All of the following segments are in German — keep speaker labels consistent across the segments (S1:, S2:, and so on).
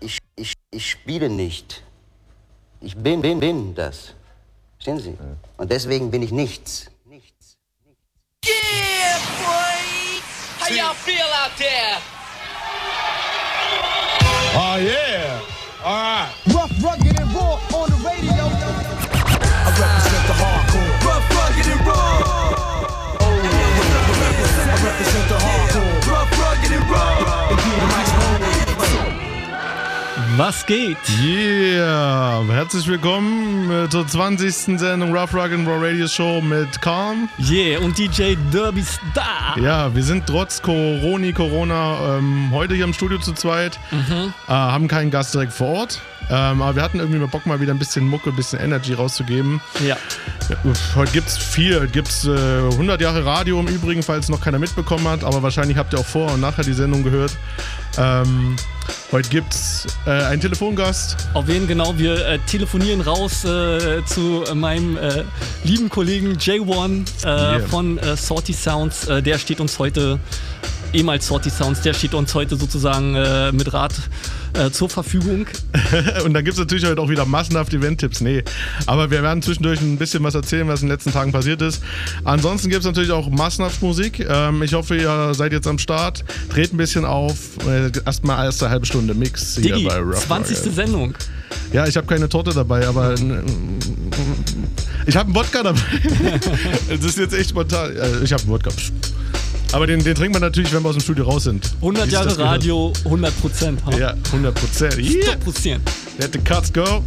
S1: ich, ich, ich spiele nicht. Ich bin, bin, bin das. Verstehen Sie? Und deswegen bin ich nichts. Nichts.
S2: Yeah, boy! How y'all feel out there?
S3: Oh yeah. All right.
S4: Rough, rugged,
S5: Was geht?
S3: Yeah. Herzlich willkommen äh, zur 20. Sendung Rough Rock and Raw Radio Show mit Calm.
S5: Yeah, und DJ Derby Star.
S3: Ja, wir sind trotz Corona, Corona ähm, heute hier im Studio zu zweit.
S5: Mhm.
S3: Äh, haben keinen Gast direkt vor Ort. Ähm, aber wir hatten irgendwie mal Bock, mal wieder ein bisschen Mucke, ein bisschen Energy rauszugeben.
S5: Ja.
S3: Uff, Heute gibt's viel. Gibt's äh, 100 Jahre Radio im Übrigen, falls noch keiner mitbekommen hat. Aber wahrscheinlich habt ihr auch vor und nachher die Sendung gehört. Ähm, heute gibt's äh, einen Telefongast.
S5: Auf wen genau? Wir äh, telefonieren raus äh, zu meinem äh, lieben Kollegen J1 äh,
S3: Yeah.
S5: von äh, Salty Sounds. Der steht uns heute, ehemals Salty Sounds, der steht uns heute sozusagen äh, mit Rat äh, zur Verfügung.
S3: Und dann gibt's natürlich heute auch wieder massenhaft Event-Tipps. Nee, aber wir werden zwischendurch ein bisschen was erzählen, was in den letzten Tagen passiert ist. Ansonsten gibt's natürlich auch massenhaft Musik. Ähm, ich hoffe, ihr seid jetzt am Start. Dreht ein bisschen auf. Äh, Erstmal erste halbe Stunde Mix hier
S5: Diggi,
S3: bei Rough
S5: 20.
S3: Rock.
S5: Sendung.
S3: Ja, ich habe keine Torte dabei, aber äh, ich habe einen Wodka dabei. das ist jetzt echt spontan. Äh, Ich habe einen Wodka. Aber den, den trinkt man natürlich, wenn wir aus dem Studio raus sind.
S5: 100
S3: Wie sich
S5: Jahre. Radio, 100 Prozent.
S3: Ja, 100 Prozent. Yeah.
S5: 100 Prozent.
S3: Let the cuts go.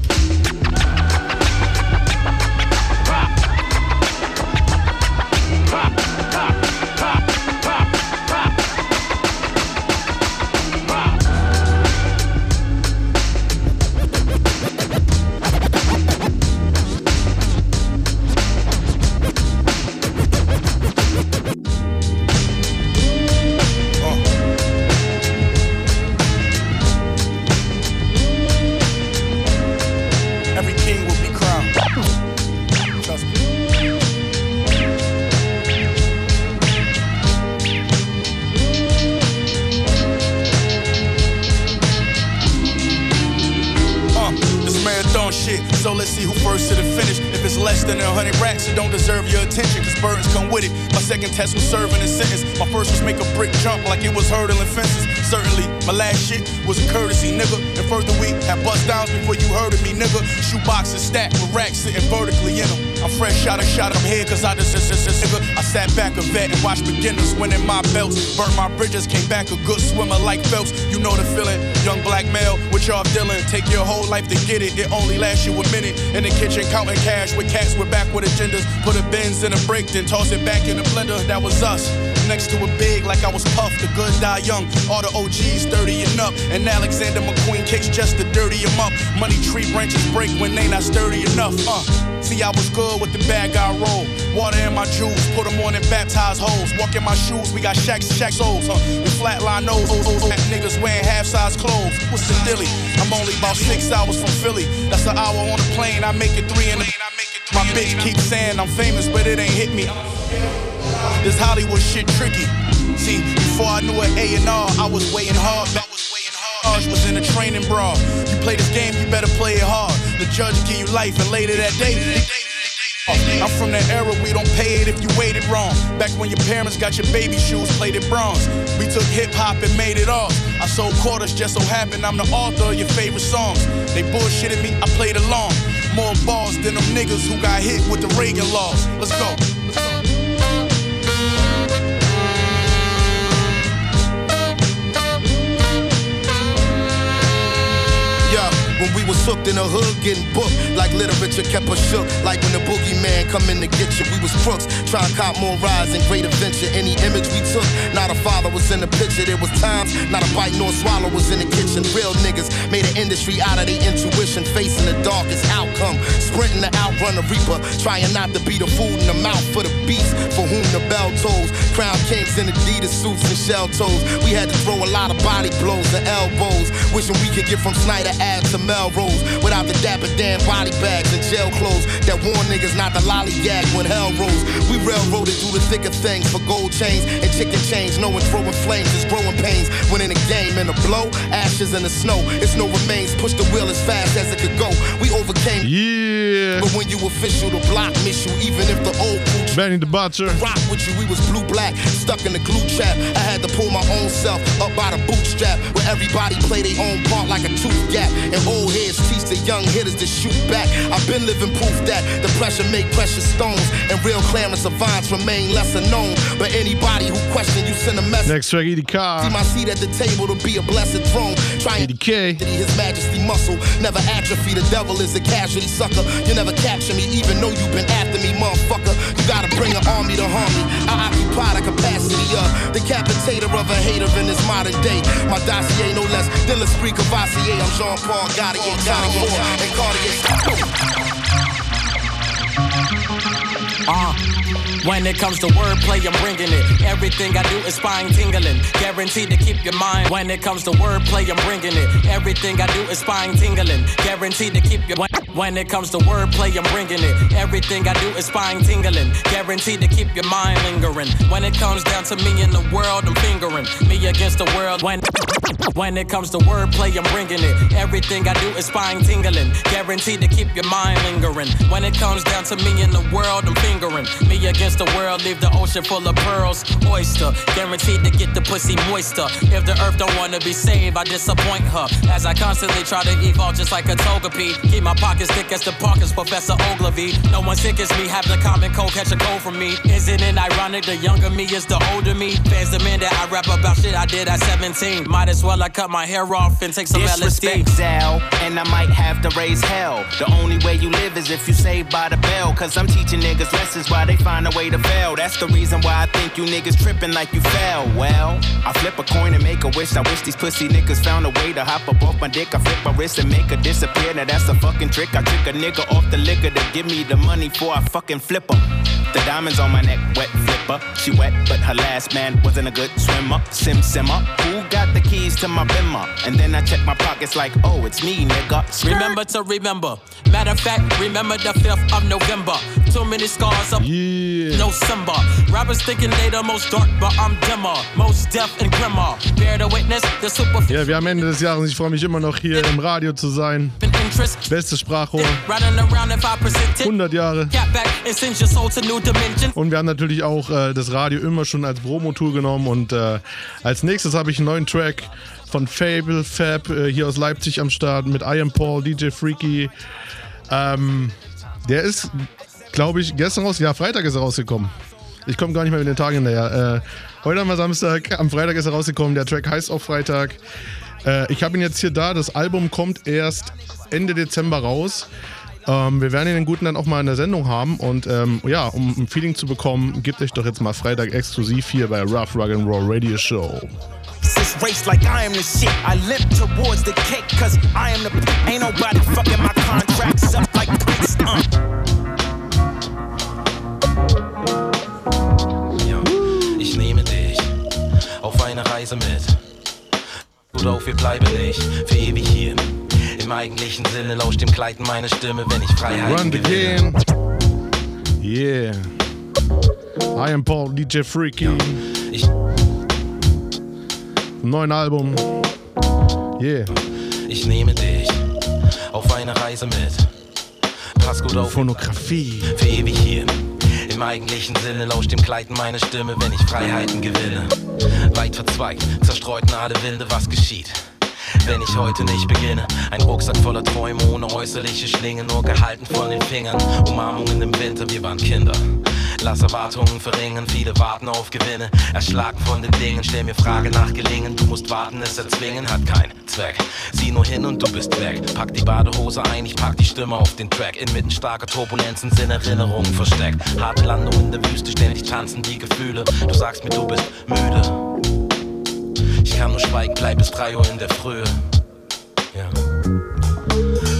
S6: Out of shot, I'm here cause I just, just, just, just. I sat back a vet and watched beginners winning my belts. Burnt my bridges, came back a good swimmer like Phelps. You know the feeling, young black male with y'all dealing. Take your whole life to get it, it only lasts you a minute. In the kitchen, counting cash with cats we're back with agendas. Put a Benz in a break, then toss it back in the blender. That was us. Next to a big, like I was puffed. the good die young. All the OGs 30 and up. And Alexander McQueen kicks just to dirty him up. Money tree branches break when they not sturdy enough. Uh. See, I was good with the bad guy roll. Water in my juice, put them on and baptize hoes. Walk in my shoes, we got shacks, shacks, souls. Huh? We flatline nose, oh, oh, oh. niggas wearing half size clothes. What's the dilly? I'm only about six hours from Philly. That's an hour on the plane, I make it three in the My bitch keeps saying I'm famous, but it ain't hit me. This Hollywood shit tricky. See, before I knew an A&R, I was waiting hard. I was waiting hard. Was in a training bra. You play this game, you better play it hard. The judge give you life, and later that day. Uh, I'm from that era, we don't pay it if you waited wrong. Back when your parents got your baby shoes plated bronze. We took hip hop and made it off. I sold quarters, just so happened I'm the author of your favorite songs. They bullshitted me, I played along. More balls than them niggas who got hit with the Reagan laws. Let's go.
S7: We was hooked in the hood, getting booked like literature kept us shook. Like when the boogeyman come in to get you, we was crooks. Try to cop more rides and great adventure. Any image we took, not a father was in the picture. There was times, not a bite nor swallow was in the kitchen. Real niggas made an industry out of their intuition, facing the darkest outcome. Sprinting to outrun the reaper, trying not to be the food in the mouth for the beast for whom the bell tolls. Crown kings in Adidas suits and shell toes. We had to throw a lot of body blows and elbows, wishing we could get from Snyder Ave to Melrose. Melrose without the dapper damn body bags and jail clothes that warn niggas not to lollygag when hell rose. We railroaded through the thick of things for gold chains and chicken chains, knowing throwing flames is growing pains. When in a game, in a blow, ashes in the snow, it's no remains. Push the wheel as fast as it could go. We overcame.
S3: Yeah.
S7: But when you official, the block miss you, even if the old crew
S3: Benny the Butcher.
S7: rock with you. We was blue black, stuck in the glue trap. I had to pull my own self up by the bootstrap, where everybody play their own part like a tooth gap. And old teach the young hitters to shoot back. I've been living proof that the pressure make precious stones, and real Clarence savants remain lesser known. But anybody who question you send a message.
S3: Next track
S7: See my seat at the table to be a blessed throne. Trying. His majesty muscle never atrophy. The devil is a casualty sucker. You never capture me, even though you've been after me, motherfucker. You gotta bring an army to harm me. I occupy the capacity of the capitator of a hater in this modern day. My dossier no less than L'Esprit Cavassier. I'm Jean Paul Gaultier, Johnny Ford, and Cartier's.
S8: Uh, when it comes to wordplay, I'm bringing it. Everything I do is spine tingling. Guaranteed to keep your mind. When it comes to wordplay, I'm bringing it. Everything I do is spine tingling. Guaranteed to keep your. When, when it comes to wordplay, I'm bringing it. Everything I do is spine tingling. Guaranteed to keep your mind lingering. When it comes down to me in the world, I'm fingering me against the world. When when it comes to wordplay, I'm bringing it. Everything I do is spine tingling. Guaranteed to keep your mind lingering. When it comes down to me in the world, I'm fingering me against the world. Leave the ocean full of pearls, oyster. Guaranteed to get the pussy moister. If the earth don't wanna be saved, I disappoint her. As I constantly try to evolve just like a togepi. Keep my pockets thick as the Parkers, Professor Ogilvy. No one sick as me, have the common cold, catch a cold from me. Isn't it ironic? The younger me is the older me. Fans demand that I rap about shit I did at 17. Might as well I cut my hair off and take some
S9: Disrespect
S8: LSD.
S9: Zal, and I might have to raise hell. The only way you live is if you save by the bell. Cause I'm teaching niggas lessons while they find a way to fail. That's the reason why I think you niggas tripping like you fell. Well, I flip a coin and make a wish. I wish these pussy niggas found a way to hop up off my dick. I flip my wrist and make her disappear. Now that's a fucking trick. I trick a nigga off the liquor to give me the money before I fucking flip 'em. The diamonds on my neck, wet flipper. She wet, but her last man wasn't a good swimmer. Sim simmer. Who got the keys to my bimmer? And then I check my pockets like, oh, it's me, nigga.
S8: Remember to remember. Matter of fact, remember the 5th of November. Too many scars up.
S3: Yeah.
S8: No Simba. Rappers thinking they the most dark, but I'm dimmer. Most deaf and grimmer. Bear the witness, the super
S3: Ja, wir haben Ende des Jahres. Ich freue mich immer noch hier im Radio zu sein. Beste Sprachrohr.
S8: Riding around in 5%
S3: 100 Jahre.
S8: New dimensions.
S3: Und wir haben natürlich auch äh, das Radio immer schon als Promotour genommen. Und äh, als nächstes habe ich einen neuen Track von Fable Fab äh, hier aus Leipzig am Start mit I Am Paul, DJ Freaky. Ähm, der ist, glaube ich, gestern raus. Ja, Freitag ist er rausgekommen. Ich komme gar nicht mehr mit den Tagen hinterher. Äh, heute haben wir Samstag, am Freitag ist er rausgekommen. Der Track heißt auch Freitag. Äh, ich habe ihn jetzt hier da. Das Album kommt erst Ende Dezember raus. Ähm, wir werden den Guten dann auch mal in der Sendung haben. Und ähm, ja, um ein Feeling zu bekommen, gebt euch doch jetzt mal Freitag exklusiv hier bei Rough Rug and Roll Radio Show.
S9: This race like I am the shit. I limp towards the cake, cause I am the. Ain't nobody fucking my contracts up like Prince. Uh.
S10: Ich nehme dich auf eine Reise mit. Gut auf, wir bleiben nicht für ewig hier. Im eigentlichen Sinne lauscht dem Kleiden meine Stimme, wenn ich Freiheit
S3: Run the
S10: gewinne.
S3: game. Yeah. I am Paul, DJ Freaky.
S10: Ich,
S3: Neuen Album. Yeah.
S10: ich nehme dich auf eine Reise mit. Pass gut auf,
S3: Phonografie.
S10: für ewig hier. Im eigentlichen Sinne lauscht dem Kleiden meine Stimme, wenn ich Freiheiten gewinne. Weit verzweigt, zerstreut nahe Wilde, was geschieht. Wenn ich heute nicht beginne, ein Rucksack voller Träume ohne äußerliche Schlinge, nur gehalten von den Fingern. Umarmungen im Winter, wir waren Kinder. Lass Erwartungen verringern, viele warten auf Gewinne. Erschlagen von den Dingen, stell mir Frage nach Gelingen. Du musst warten, es erzwingen, hat keinen Zweck. Sieh nur hin und du bist weg. Pack die Badehose ein, ich pack die Stimme auf den Track. Inmitten starker Turbulenzen sind Erinnerungen versteckt. Harte Landung in der Wüste, ständig tanzen die Gefühle. Du sagst mir, du bist müde. Ich kann nur schweigen, bleib bis 3 Uhr in der Frühe. Ja.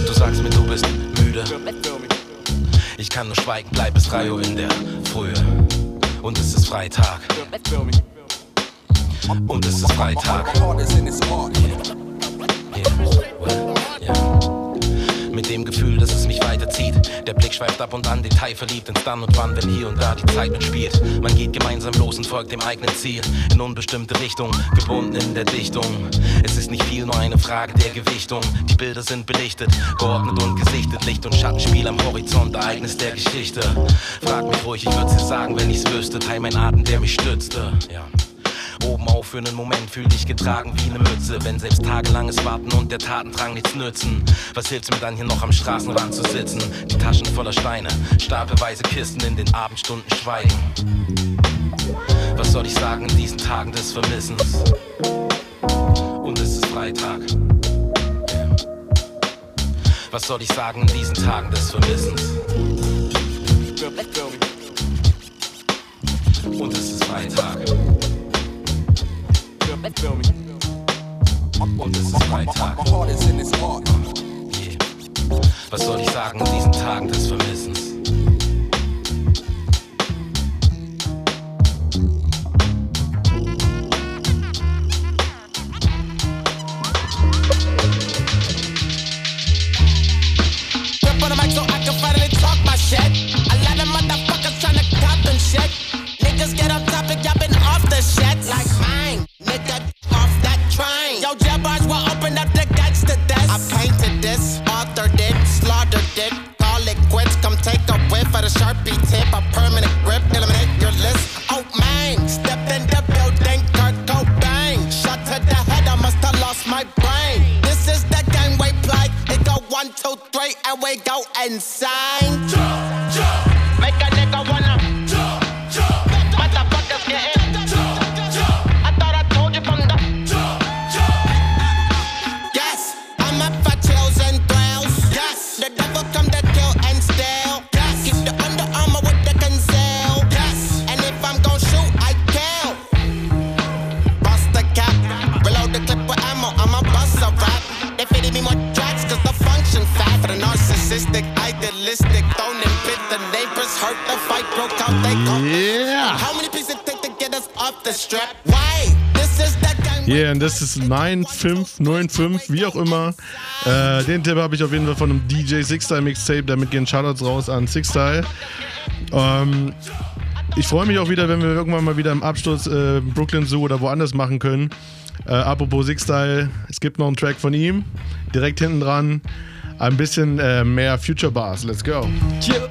S10: Du sagst mir, du bist müde. Ich kann nur schweigen, bleib bis 3 Uhr in der Frühe. Und es ist Freitag. Und es ist Freitag. Yeah. Yeah.
S11: Mit dem Gefühl, dass es mich weiterzieht. Der Blick schweift ab und an, detailverliebt ins Dann und Wann, wenn hier und da die Zeit mitspielt. Man geht gemeinsam los und folgt dem eigenen Ziel. In unbestimmte Richtung, gebunden in der Dichtung. Es ist nicht viel, nur eine Frage der Gewichtung. Die Bilder sind belichtet, geordnet und gesichtet. Licht und Schattenspiel am Horizont, Ereignis der Geschichte. Frag mich ruhig, ich würd's dir sagen, wenn ich's wüsste. Teil mein Atem, der mich stützte. Ja. Oben auf für einen Moment fühl dich getragen wie eine Mütze. Wenn selbst tagelanges Warten und der Tatendrang nichts nützen. Was hilft's mir dann hier noch am Straßenrand zu sitzen? Die Taschen voller Steine, stapelweise Kisten in den Abendstunden schweigen. Was soll ich sagen in diesen Tagen des Vermissens? Und es ist Freitag. Was soll ich sagen in diesen Tagen des Vermissens? Und es ist Freitag. Und es ist Freitag. Yeah. Was soll ich sagen in diesen Tagen des Vermissens?
S3: 9595, wie auch immer. Äh, den Tipp habe ich auf jeden Fall von einem DJ Sixstyle Mixtape. Damit gehen Shoutouts raus an Sixstyle. Ähm, ich freue mich auch wieder, wenn wir irgendwann mal wieder im Absturz äh, Brooklyn Zoo oder woanders machen können. Äh, apropos Sixstyle, es gibt noch einen Track von ihm. Direkt hinten dran. Ein bisschen äh, mehr Future Bars. Let's go.
S12: Shout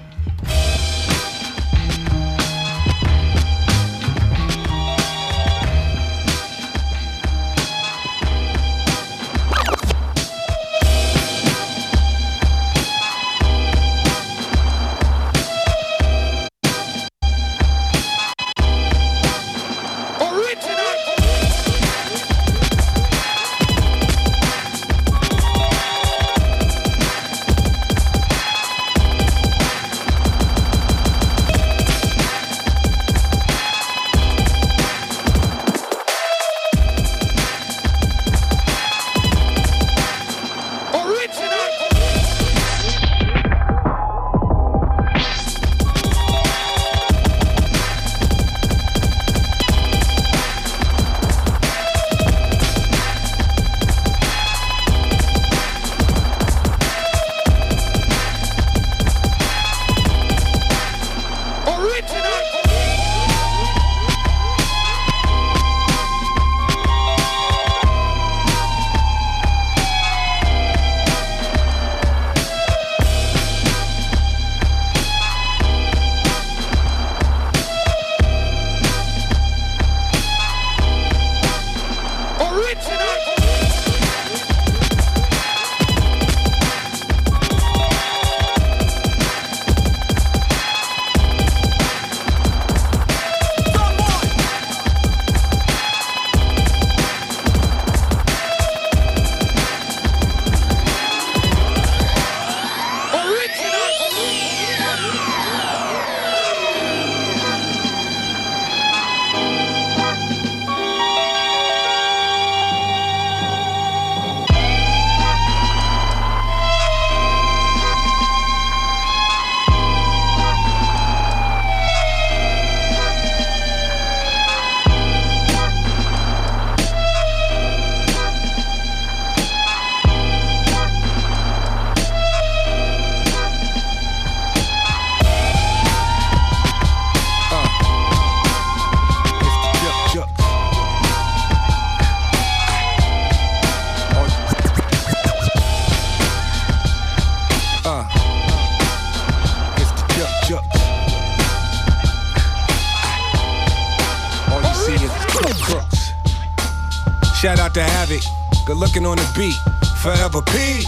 S12: Good looking on the beat. Forever P.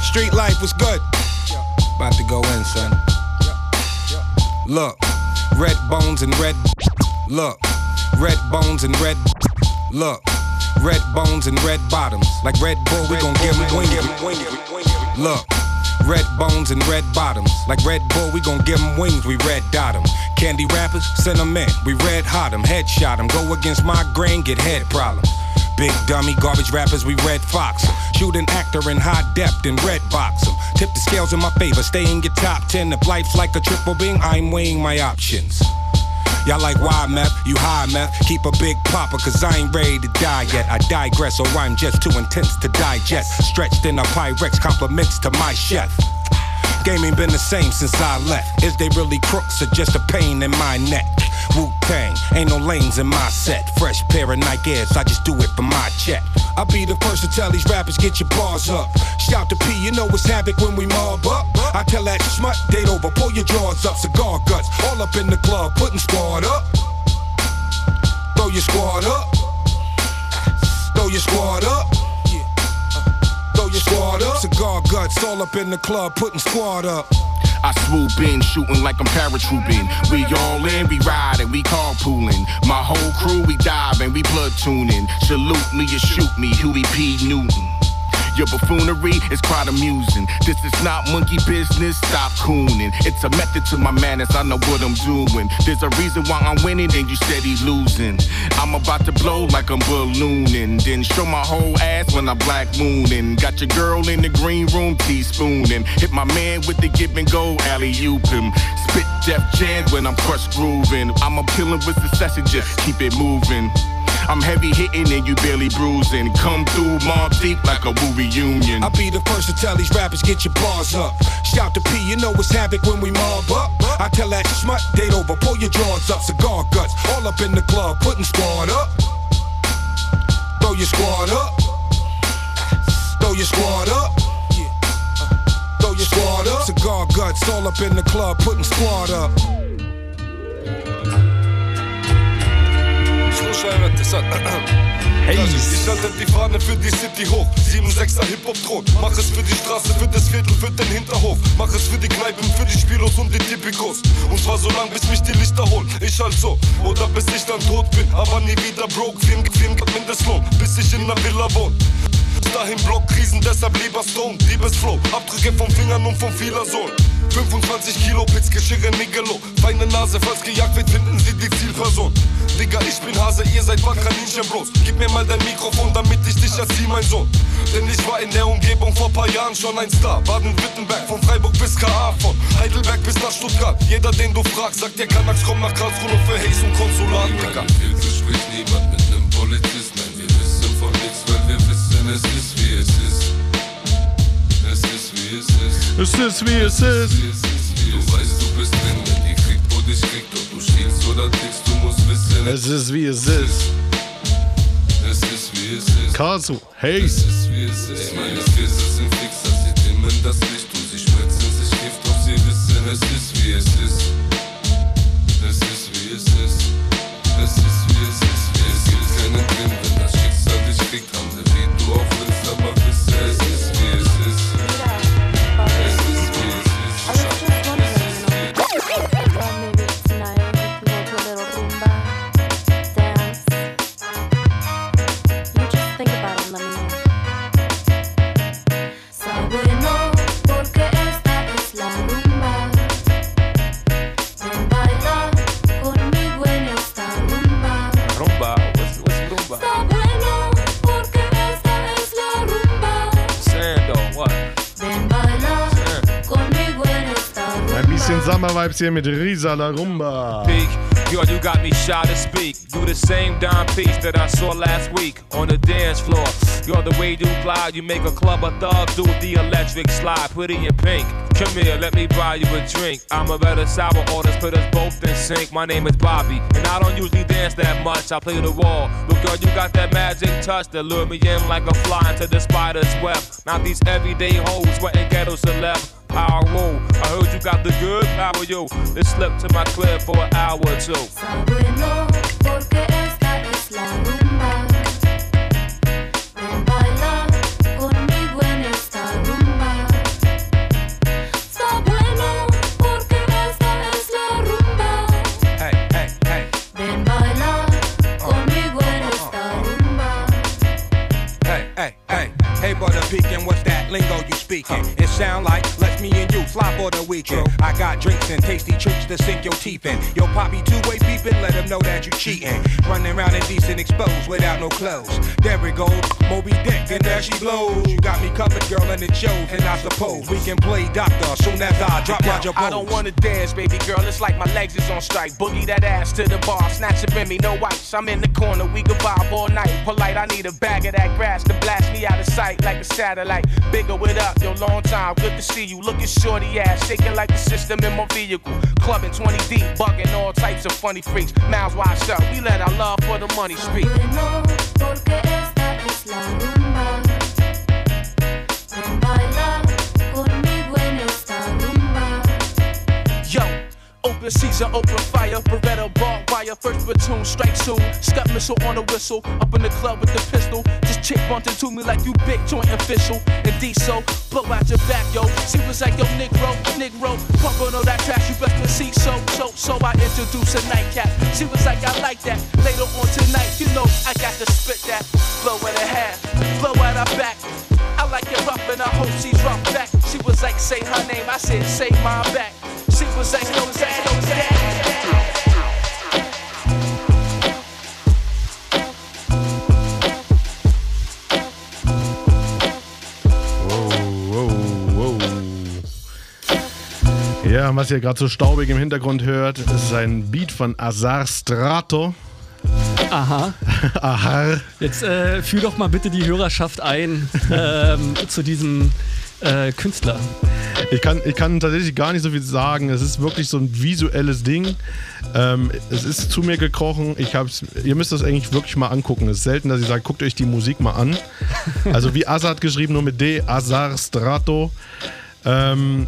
S12: Street life was good. About to go in, son. Look, red bones and red. Look, red bones and red. Look, red bones and red bottoms. Like Red Bull, we gon' give 'em wings. We look. Red bones and red bottoms. Like Red Bull, we gon' give 'em wings, we red dot 'em. Candy rappers, send 'em in. We red hot 'em, headshot 'em. Go against my grain, get head problems. Big dummy, garbage rappers, we red fox 'em. Shoot an actor in high depth and red box 'em. Tip the scales in my favor, stay in your top 10. If life's like a triple beam, I'm weighing my options. Y'all like wild meth, you high meth. Keep a big popper, cause I ain't ready to die yet. I digress, or I'm just too intense to digest. Stretched in a Pyrex, compliments to my chef. Game ain't been the same since I left. Is they really crooks or just a pain in my neck? Wu Tang, ain't no lanes in my set. Fresh pair of Nike Airs, I just do it for my check. I'll be the first to tell these rappers, get your bars up. Shout to P, you know it's havoc when we mob up. I tell that smut, date over, pull your drawers up, cigar guts, all up in the club, putting squad up. Throw your squad up. Throw your squad up. Throw your squad up. Cigar guts, all up in the club, putting squad up.
S13: I swoop in, shooting like I'm paratrooping. We all in, we riding, we carpooling. My whole crew, we diving, we platooning. Salute me or shoot me, Huey P. Newton. Your buffoonery is quite amusing. This is not monkey business, stop cooning. It's a method to my madness, I know what I'm doing. There's a reason why I'm winning and you steady losing. I'm about to blow like I'm ballooning. Then show my whole ass when I'm black mooning. Got your girl in the green room teaspooning. Hit my man with the give and go alley oop him. Spit Jeff Jans when I'm crushed grooving. I'm a killing with succession, just keep it moving. I'm heavy hitting and you barely bruising. Come through mob deep like a woo reunion.
S12: I'll be the first to tell these rappers, get your bars up. Shout to P, you know it's havoc when we mob up. I tell that smut, date over, pull your drawers up, cigar guts, all up in the club, putting squad up. Throw your squad up. Throw your squad up. Throw your squad up. Cigar guts, all up in the club, putting squad up.
S14: Schmuscheirat, deshalb. Hey. Ich halte die Fahne für die City hoch. 7-6er Hip-Hop-Thron. Mach es für die Straße, für das Viertel, für den Hinterhof. Mach es für die Kneipen, für die Spielos und die Typikos. Und zwar so lang, bis mich die Lichter holen. Ich halt so. Oder bis ich dann tot bin, aber nie wieder broke. Wem, wem gibt Mindestlohn, bis ich in einer Villa wohne? Dahin Blockkrisen, deshalb lieber Stone, Diebesflow, Abdrücke vom Fingern und vom Fielersohn. 25 Kilo Pitzgeschirre Nigelo. Feine Nase, falls gejagt wird, finden sie die Zielperson. Digga, ich bin Hase, ihr seid Kaninchen, Gib mir mal dein Mikrofon, damit ich dich erzieh, mein Sohn. Denn ich war in der Umgebung vor paar Jahren schon ein Star. Baden-Württemberg, von Freiburg bis KA, von Heidelberg bis nach Stuttgart. Jeder, den du fragst, sagt dir, Kanaks komm nach Karlsruhe für Haze und Konsulat, Digga.
S15: Viertel spricht niemand mit nem Polizist. Nein, wir wissen von nichts, weil wir wissen, es ist wie es ist. Es ist wie es ist.
S3: Es ist wie es ist.
S15: Du weißt, du bist drin, wenn die kriegt, wo dich kriegt, ob du stiehlst oder tickst, du musst wissen.
S3: Es ist wie es ist.
S15: Es ist wie es ist.
S3: Kasu, hey.
S15: Es ist wie es ist. Meine Skills sind fixer, sie dimmen das Licht und sie spritzen sich Gift, doch sie wissen, es ist wie es ist. Es ist wie es ist.
S3: Bisschen Summer-Vibes hier mit Risa La Rumba.
S16: Peak. Yo, you got me shy to speak. Do the same dime piece that I saw last week on the dance floor. Yo, the way you glide, you make a club of thugs do the electric slide. Put in pink. Come here, let me buy you a drink. I'm a better sour orders, put us both in sync. My name is Bobby, and I don't usually dance that much. I play the wall. Look, girl, you got that magic touch that lure me in like a fly into the spider's web. Now these everyday hoes sweating ghetto celeb. Power. I heard you got the good power, yo. Let's slip to my crib for an hour or two.
S12: Speaking. It sound like let's me and you fly for the weekend. I got drinks and tasty treats to sink your teeth in. Yo, poppy two-way beeping, let him know that you cheating. Running around in decent exposed without no clothes. There we go, Moby Dick, and there she blows. You got me covered, girl, and it shows. And I suppose we can play doctor soon as I drop Roger
S17: I don't wanna dance, baby girl. It's like my legs is on strike. Boogie that ass to the bar, snatch it in me, no ice. I'm in the corner, we can vibe all night. Polite, I need a bag of that grass to blast me out of sight like a satellite. Bigger with up, yo, long time. Good to see you. Looking shorty ass, shaking like the system in my vehicle. Clubbing 20 deep, bugging all types of funny freaks. Mouths wide shut, we let our love for the money speak. Season, open fire, Beretta barbed wire, first platoon, strike soon. Step missile on a whistle, up in the club with the pistol. This chick bumped into me like you big joint official. And diesel, blow out your back, yo. She was like, yo, Negro, Negro, pump on all that trash, you best to see. So, so, so I introduce a nightcap. She was like, I like that. Later on tonight, you know, I got to spit that. Blow in her hair, blow out her back. It rough and I hope she's rough back. She was like, say her name, I said, say mine back. She was like, no, that, no, that.
S3: Ja, was ihr gerade so staubig im Hintergrund hört, ist ein Beat von Azar Strato.
S5: Aha.
S3: Aha.
S5: Jetzt äh, führ doch mal bitte die Hörerschaft ein ähm, zu diesem äh, Künstler.
S3: Ich kann, ich kann tatsächlich gar nicht so viel sagen. Es ist wirklich so ein visuelles Ding. Ähm, es ist zu mir gekrochen. Ich hab's, ihr müsst das eigentlich wirklich mal angucken. Es ist selten, dass ich sage, guckt euch die Musik mal an. Also wie Azad geschrieben, nur mit D, Azar Strato. Ähm,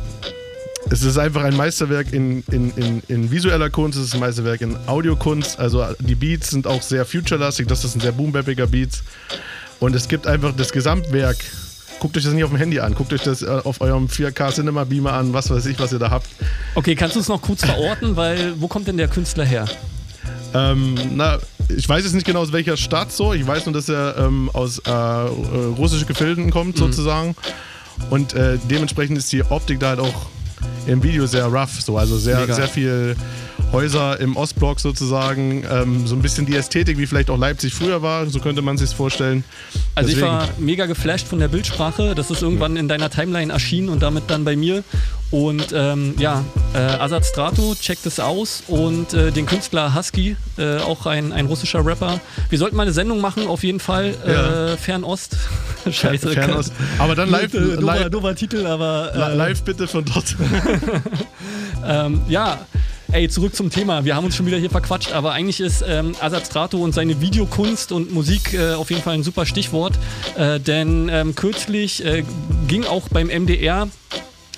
S3: es ist einfach ein Meisterwerk in, in, in, in visueller Kunst, es ist ein Meisterwerk in Audiokunst. Also die Beats sind auch sehr future-lastig, das ist ein sehr boombappiger Beats. Und es gibt einfach das Gesamtwerk. Guckt euch das nicht auf dem Handy an, guckt euch das äh, auf eurem 4K Cinema Beamer an, was weiß ich, was ihr da habt.
S5: Okay, kannst du es noch kurz verorten, weil wo kommt denn der Künstler her?
S3: Ähm, na, ich weiß jetzt nicht genau aus welcher Stadt so. Ich weiß nur, dass er ähm, aus äh, äh, russischen Gefilden kommt, sozusagen. Und äh, dementsprechend ist die Optik da halt auch im Video sehr rough, so. Also sehr,
S5: Mega.
S3: sehr viel Häuser im Ostblock sozusagen. Ähm, so ein bisschen die Ästhetik, wie vielleicht auch Leipzig früher war, so könnte man sich vorstellen.
S5: Also ich
S3: Deswegen-
S5: war mega geflasht von der Bildsprache. Das ist irgendwann in deiner Timeline erschienen und damit dann bei mir. Und ähm, ja, äh, Azad Strato, checkt es aus. Und äh, den Künstler Husky, äh, auch ein, ein russischer Rapper. Wir sollten mal eine Sendung machen, auf jeden Fall.
S3: Ja.
S5: Äh, Fernost. Scheiße.
S3: Fernost. Aber dann live-
S5: Äh, doofer,
S3: live-
S5: doofer Titel, aber.
S3: Li-
S5: Äh,
S3: Live bitte von dort.
S5: ähm, ja, ey, zurück zum Thema. Wir haben uns schon wieder hier verquatscht, aber eigentlich ist ähm, Strato und seine Videokunst und Musik äh, auf jeden Fall ein super Stichwort. Äh, denn ähm, kürzlich äh, ging auch beim MDR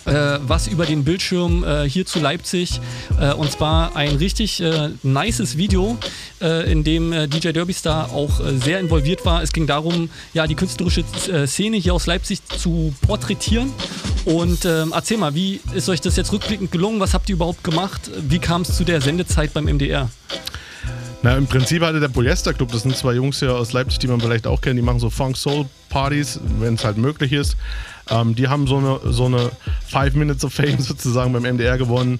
S5: äh, was über den Bildschirm äh, hier zu Leipzig. Äh, und zwar ein richtig äh, nices Video, äh, in dem äh, DJ Derbystar auch äh, sehr involviert war. Es ging darum, ja, die künstlerische Szene hier aus Leipzig zu porträtieren. Und ähm, erzähl mal, wie ist euch das jetzt rückblickend gelungen? Was habt ihr überhaupt gemacht? Wie kam es zu der Sendezeit beim MDR?
S3: Na, im Prinzip hatte der Polyester Club, das sind zwei Jungs hier aus Leipzig, die man vielleicht auch kennt, die machen so Funk-Soul-Partys, wenn es halt möglich ist. Ähm, die haben so eine, so eine Five Minutes of Fame sozusagen beim MDR gewonnen.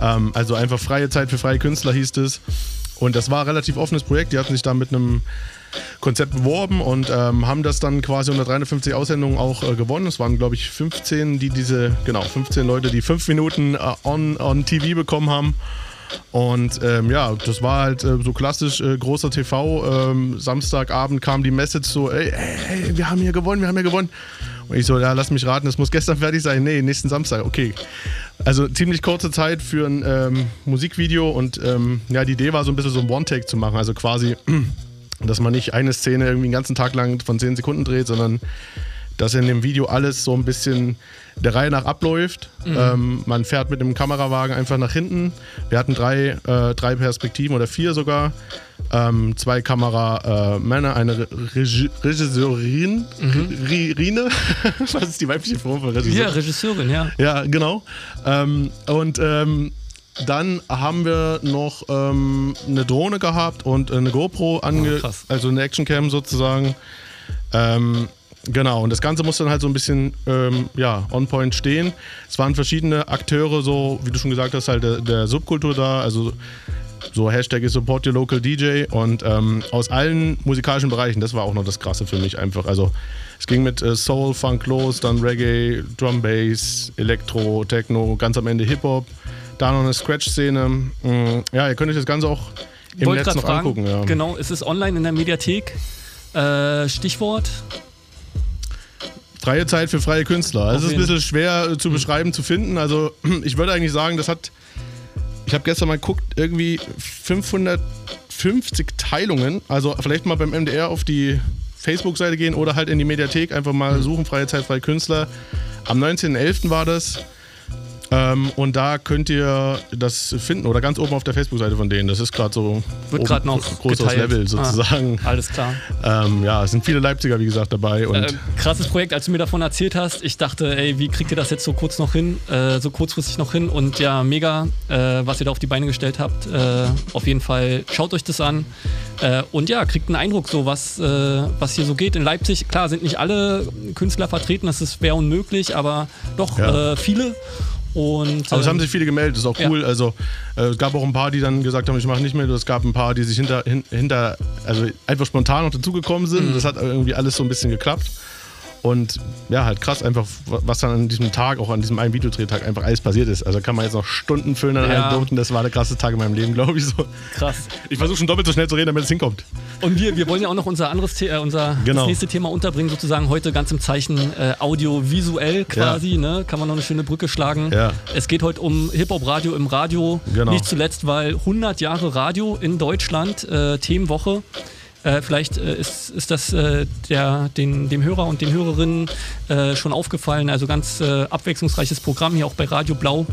S3: Ähm, also einfach freie Zeit für freie Künstler hieß es. Und das war ein relativ offenes Projekt. Die hatten sich da mit einem Konzept beworben und ähm, haben das dann quasi unter 350 Aussendungen auch äh, gewonnen. Es waren, glaube ich, 15, die diese, genau, 15 Leute, die fünf Minuten äh, on, on TV bekommen haben. Und ähm, ja, das war halt äh, so klassisch äh, großer TV. Ähm, Samstagabend kam die Message so, ey, ey, wir haben hier gewonnen, wir haben hier gewonnen. Und ich so, ja, lass mich raten, das muss gestern fertig sein. Nee, nächsten Samstag, okay. Also ziemlich kurze Zeit für ein ähm, Musikvideo und ähm, ja, die Idee war so ein bisschen so ein One-Take zu machen. Also quasi, dass man nicht eine Szene irgendwie den ganzen Tag lang von 10 Sekunden dreht, sondern dass in dem Video alles so ein bisschen der Reihe nach abläuft.
S5: Mhm.
S3: Ähm, man fährt mit dem Kamerawagen einfach nach hinten. Wir hatten drei, äh, drei Perspektiven oder vier sogar. Ähm, zwei Kameramänner, äh, eine Regi Regisseurin. Ri- Rine? Was ist die weibliche Form von Regisseur?
S5: Mhm. Ja, Regisseurin, ja.
S3: Ja, genau. Ähm, und ähm, dann haben wir noch ähm, eine Drohne gehabt und eine GoPro, ange
S5: Oh,
S3: also eine Actioncam sozusagen. Genau, und das Ganze muss dann halt so ein bisschen ähm, ja, on point stehen. Es waren verschiedene Akteure, so wie du schon gesagt hast, halt der, der Subkultur da, also so Hashtag is support your local DJ und ähm, aus allen musikalischen Bereichen, das war auch noch das Krasse für mich einfach. Also es ging mit äh, Soul, Funk los, dann Reggae, Drum Bass, Elektro, Techno, ganz am Ende Hip-Hop, da noch eine Scratch-Szene. Mm, ja, ihr könnt euch das Ganze auch im
S5: Wollte
S3: Netz noch
S5: fragen,
S3: angucken. Ja.
S5: Genau, es ist online in der Mediathek. Äh, Stichwort.
S3: Freie Zeit für freie Künstler. Also es ist ein bisschen schwer äh, zu beschreiben, zu finden. Also ich würde eigentlich sagen, das hat, ich habe gestern mal geguckt, irgendwie 550 Teilungen. Also vielleicht mal beim MDR auf die Facebook-Seite gehen oder halt in die Mediathek einfach mal suchen, freie Zeit, freie Künstler. Am 19.11. war das. Ähm, und da könnt ihr das finden oder ganz oben auf der Facebook-Seite von denen. Das ist gerade so
S5: Wird gerade noch
S3: großes
S5: geteilt.
S3: Level sozusagen.
S5: Ah, alles klar.
S3: Ähm, ja, es sind viele Leipziger, wie gesagt, dabei. Und
S5: Äh, krasses Projekt, als du mir davon erzählt hast. Ich dachte, ey, wie kriegt ihr das jetzt so kurz noch hin, äh, so kurzfristig noch hin? Und ja, mega, äh, was ihr da auf die Beine gestellt habt. Äh, auf jeden Fall schaut euch das an. Äh, und ja, kriegt einen Eindruck, so was, äh, was hier so geht. In Leipzig, klar, sind nicht alle Künstler vertreten, das wäre unmöglich, aber doch
S3: Ja.
S5: viele. Und,
S3: Aber es haben
S5: ähm,
S3: sich viele gemeldet, das ist auch
S5: ja.
S3: cool. Also äh, es gab auch ein paar, die dann gesagt haben, ich mache nicht mehr. Es gab ein paar, die sich hinter, hin, hinter also einfach spontan noch dazugekommen sind.
S5: Mhm.
S3: Das hat irgendwie alles so ein bisschen geklappt. Und ja, halt krass einfach, was dann an diesem Tag, auch an diesem einen Videodrehtag einfach alles passiert ist. Also kann man jetzt noch Stunden füllen an
S5: Ja.
S3: Anekdoten. Das war der krasseste Tag in meinem Leben, glaube ich so.
S5: Krass.
S3: Ich versuche schon doppelt so schnell zu reden, damit es hinkommt.
S5: Und wir, wir wollen ja auch noch unser anderes The äh, unser
S3: Genau.
S5: nächste Thema unterbringen, sozusagen heute ganz im Zeichen äh, audiovisuell quasi, ne? Kann man noch eine schöne Brücke schlagen.
S3: Ja.
S5: Es geht heute um Hip-Hop-Radio im Radio.
S3: Genau.
S5: Nicht zuletzt, weil 100 Jahre Radio in Deutschland, äh, Themenwoche. Äh, vielleicht äh, ist, ist das äh, der, den, dem Hörer und den Hörerinnen äh, schon aufgefallen. Also ganz äh, abwechslungsreiches Programm hier auch bei Radio Blau.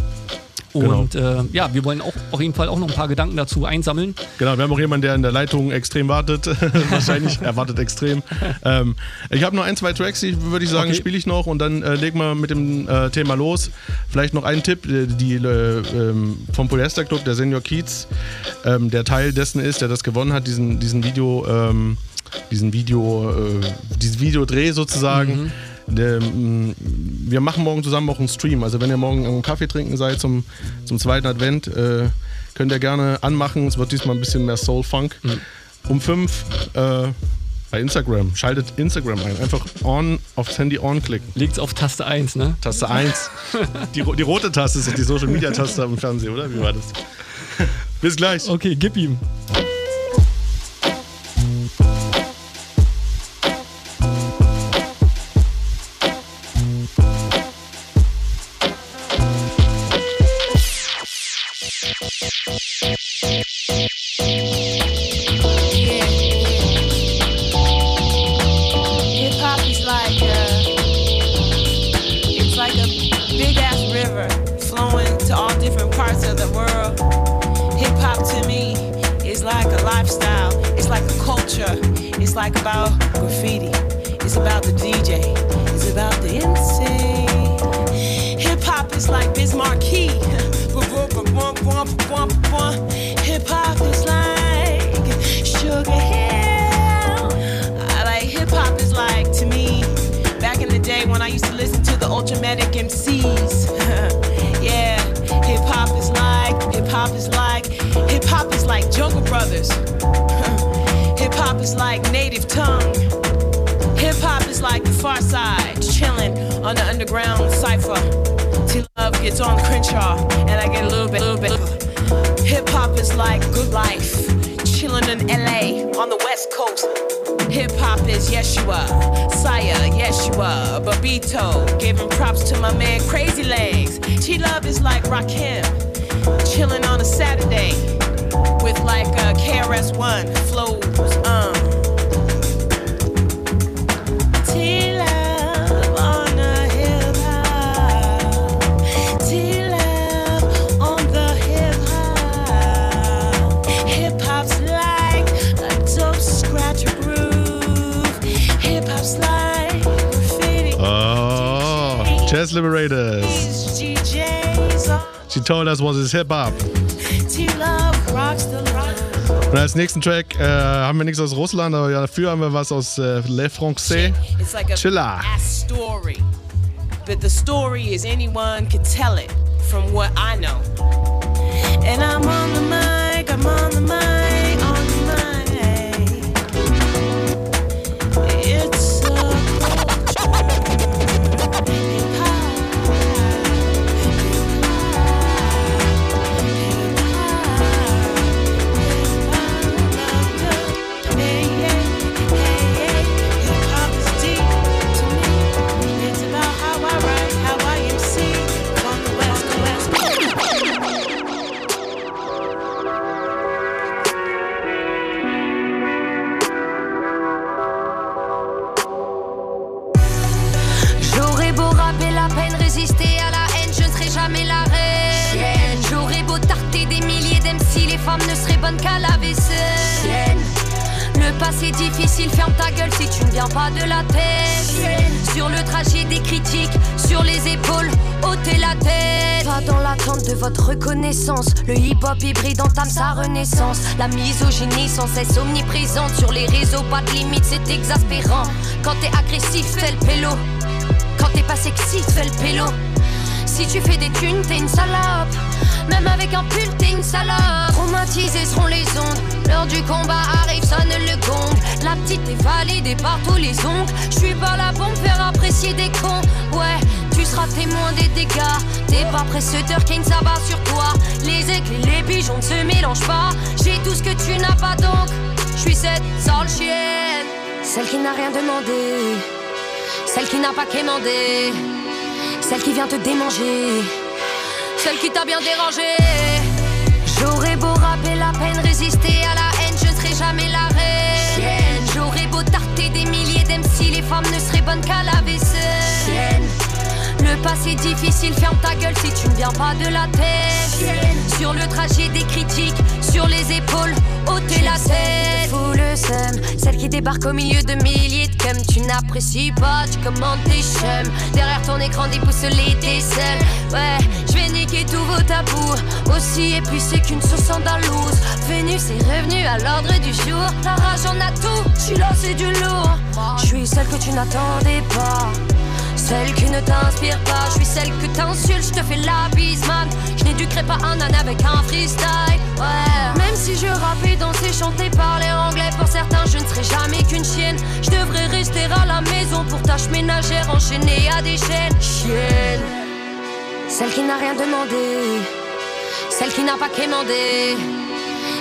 S3: Genau.
S5: Und äh, ja, wir wollen auch auf jeden Fall auch noch ein paar Gedanken dazu einsammeln.
S3: Genau, wir haben auch jemanden, der in der Leitung extrem wartet. Wahrscheinlich, er wartet extrem. Ähm, ich habe noch ein, zwei Tracks, die würde ich sagen,
S5: Okay.
S3: spiele ich noch und dann äh, legen wir mit dem äh, Thema los. Vielleicht noch ein Tipp, äh, die, äh, ähm, vom Polyester Club, der Senior Kiez, ähm, der Teil dessen ist, der das gewonnen hat, diesen, diesen Video, ähm, diesen Video, äh, diesen Videodreh sozusagen. Der, m, wir machen morgen zusammen auch einen Stream. Also wenn ihr morgen einen Kaffee trinken seid zum, zum zweiten Advent, äh, könnt ihr gerne anmachen. Es wird diesmal ein bisschen mehr Soul Funk. Um fünf äh, bei Instagram. Schaltet Instagram ein. Einfach on aufs Handy on klicken.
S5: Legt's auf Taste 1, ne?
S3: Taste 1. die, die rote Taste ist die Social Media Taste am Fernsehen, oder? Wie war das? Bis gleich.
S5: Okay, gib ihm.
S18: Culture. It's like about graffiti. It's about the DJ. It's about the MC. Hip hop is like Biz Marquee. Hip hop is like Sugar Hill. I like hip hop is like to me back in the day when I used to listen to the Ultramatic MCs. Native tongue. Hip hop is like the far side, chilling on the underground cipher. Till love gets on Crenshaw, and I get a little bit, little bit. Hip hop is like good life, chilling in LA on the West Coast. Hip hop is Yeshua, Saya, Yeshua, Babito, giving props to my man Crazy Legs. T Love is like Rakim, chilling on a Saturday with like a KRS One flows.
S3: Jazz Liberators. She told us what is hip hop. Und als nächsten Track äh, haben wir nichts aus Russland, aber dafür haben wir was aus äh, Le Français.
S18: It's like
S3: Chilla.
S18: story. But the story is anyone could tell it from what I know. And I'm on the mic, I'm on the mic,
S19: c'est exaspérant. Quand t'es agressif, fais le pélo. Quand t'es pas sexy, fais le pélo. Si tu fais des thunes, t'es une salope. Même avec un pull, t'es une salope. Traumatisés seront les ondes. L'heure du combat arrive, sonne le gong. La petite est validée par tous les ongles. Je suis pas là pour me faire apprécier des cons. Ouais, tu seras témoin des dégâts. T'es pas préceuteur qui ça va sur toi. Les et les pigeons ne se mélangent pas. J'ai tout ce que tu n'as pas donc. Je suis cette sale chienne. Celle qui n'a rien demandé. Celle qui n'a pas quémandé. Celle qui vient te démanger. Celle qui t'a bien dérangé. J'aurais beau rapper la peine, résister à la haine, je ne serai jamais la reine. J'aurais beau tarter des milliers d'MC, les femmes ne seraient bonnes qu'à la vaisselle. Le passé difficile, ferme ta gueule si tu ne viens pas de la tête. Sur le trajet des critiques, sur les épaules, ôtez la tête. Fous le seum, celle qui débarque au milieu de milliers de cum. Tu n'apprécies pas, tu commandes tes chums. Derrière ton écran, déboussolé tes selles. Ouais, je vais niquer tous vos tabous. Aussi épicé qu'une sauce andalouse. Vénus est revenue à l'ordre du jour. La rage en a tout, je suis c'est du lourd. Je suis celle que tu n'attendais pas. Celle qui ne t'inspire pas, je suis celle que t'insultes, je te fais la bise. Je n'éduquerai pas un âne avec un freestyle, ouais. Même si je rappais, danser, chanter, parler anglais, pour certains, je ne serai jamais qu'une chienne. Je devrais rester à la maison pour tâches ménagères, enchaînées à des chaînes. Chienne. Celle qui n'a rien demandé, celle qui n'a pas quémandé,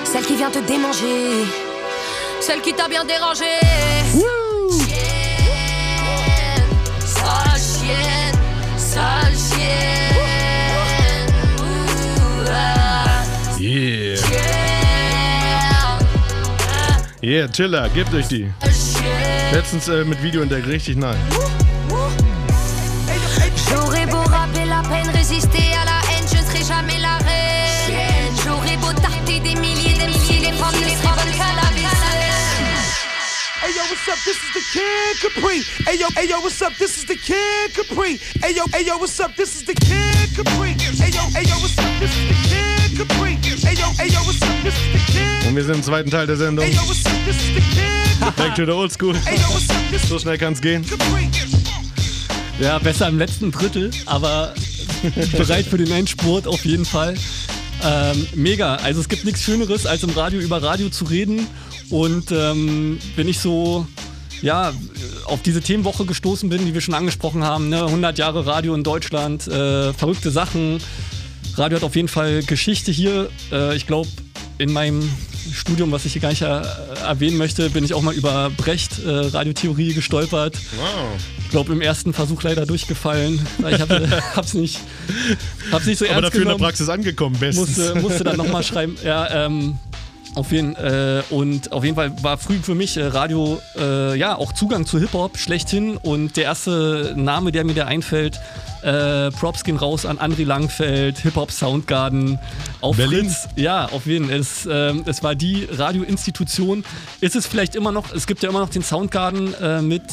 S19: celle qui vient te démanger, celle qui t'a bien dérangé.
S3: Yeah, Chiller, gebt euch die. Letztens äh, mit Video entdeckt, richtig nice.
S19: J'aurais beau rapper la peine, résister à la haine, je ne serai jamais la reine. J'aurais beau tarter des milliers de milliers, les femmes ne seraient bonnes qu'à la.
S4: Hey yo, what's up? This is the Kid Capri. Hey yo, hey yo, what's up? This is the Kid Capri. Hey yo, hey yo, what's up? This is the Kid Capri. Hey yo, hey yo, what's up? This is the Kid Capri. Hey yo, hey yo, what's up? This
S3: wir sind im zweiten Teil der Sendung. Back to the old school. So schnell kann's gehen.
S5: Ja, besser im letzten Drittel, aber bereit für den Endspurt auf jeden Fall. Ähm, mega. Also es gibt nichts Schöneres, als im Radio über Radio zu reden. Und ähm, wenn ich so ja, auf diese Themenwoche gestoßen bin, die wir schon angesprochen haben, ne? 100 Jahre Radio in Deutschland, äh, verrückte Sachen. Radio hat auf jeden Fall Geschichte hier. Äh, ich glaube, in meinem Studium, was ich hier gar nicht äh, erwähnen möchte, bin ich auch mal über Brecht äh, Radiotheorie gestolpert.
S3: Wow.
S5: Ich glaube, im ersten Versuch leider durchgefallen. Ich hab, hab's, nicht, hab's nicht so
S3: Aber
S5: ernst
S3: dafür in der
S5: genommen.
S3: Praxis angekommen, bestens.
S5: Musste, musste dann nochmal schreiben. Ja, ähm, auf jeden, äh, und auf jeden Fall war früh für mich äh, Radio äh, ja auch Zugang zu Hip-Hop schlechthin. Und der erste Name, der mir da einfällt, äh, Props gehen raus an André Langfeld, Hip-Hop Soundgarden auf
S3: Berlin.
S5: Fritz. Ja, auf jeden Fall. Es, ähm, es war die Radioinstitution. Ist es vielleicht immer noch, es gibt ja immer noch den Soundgarden äh, mit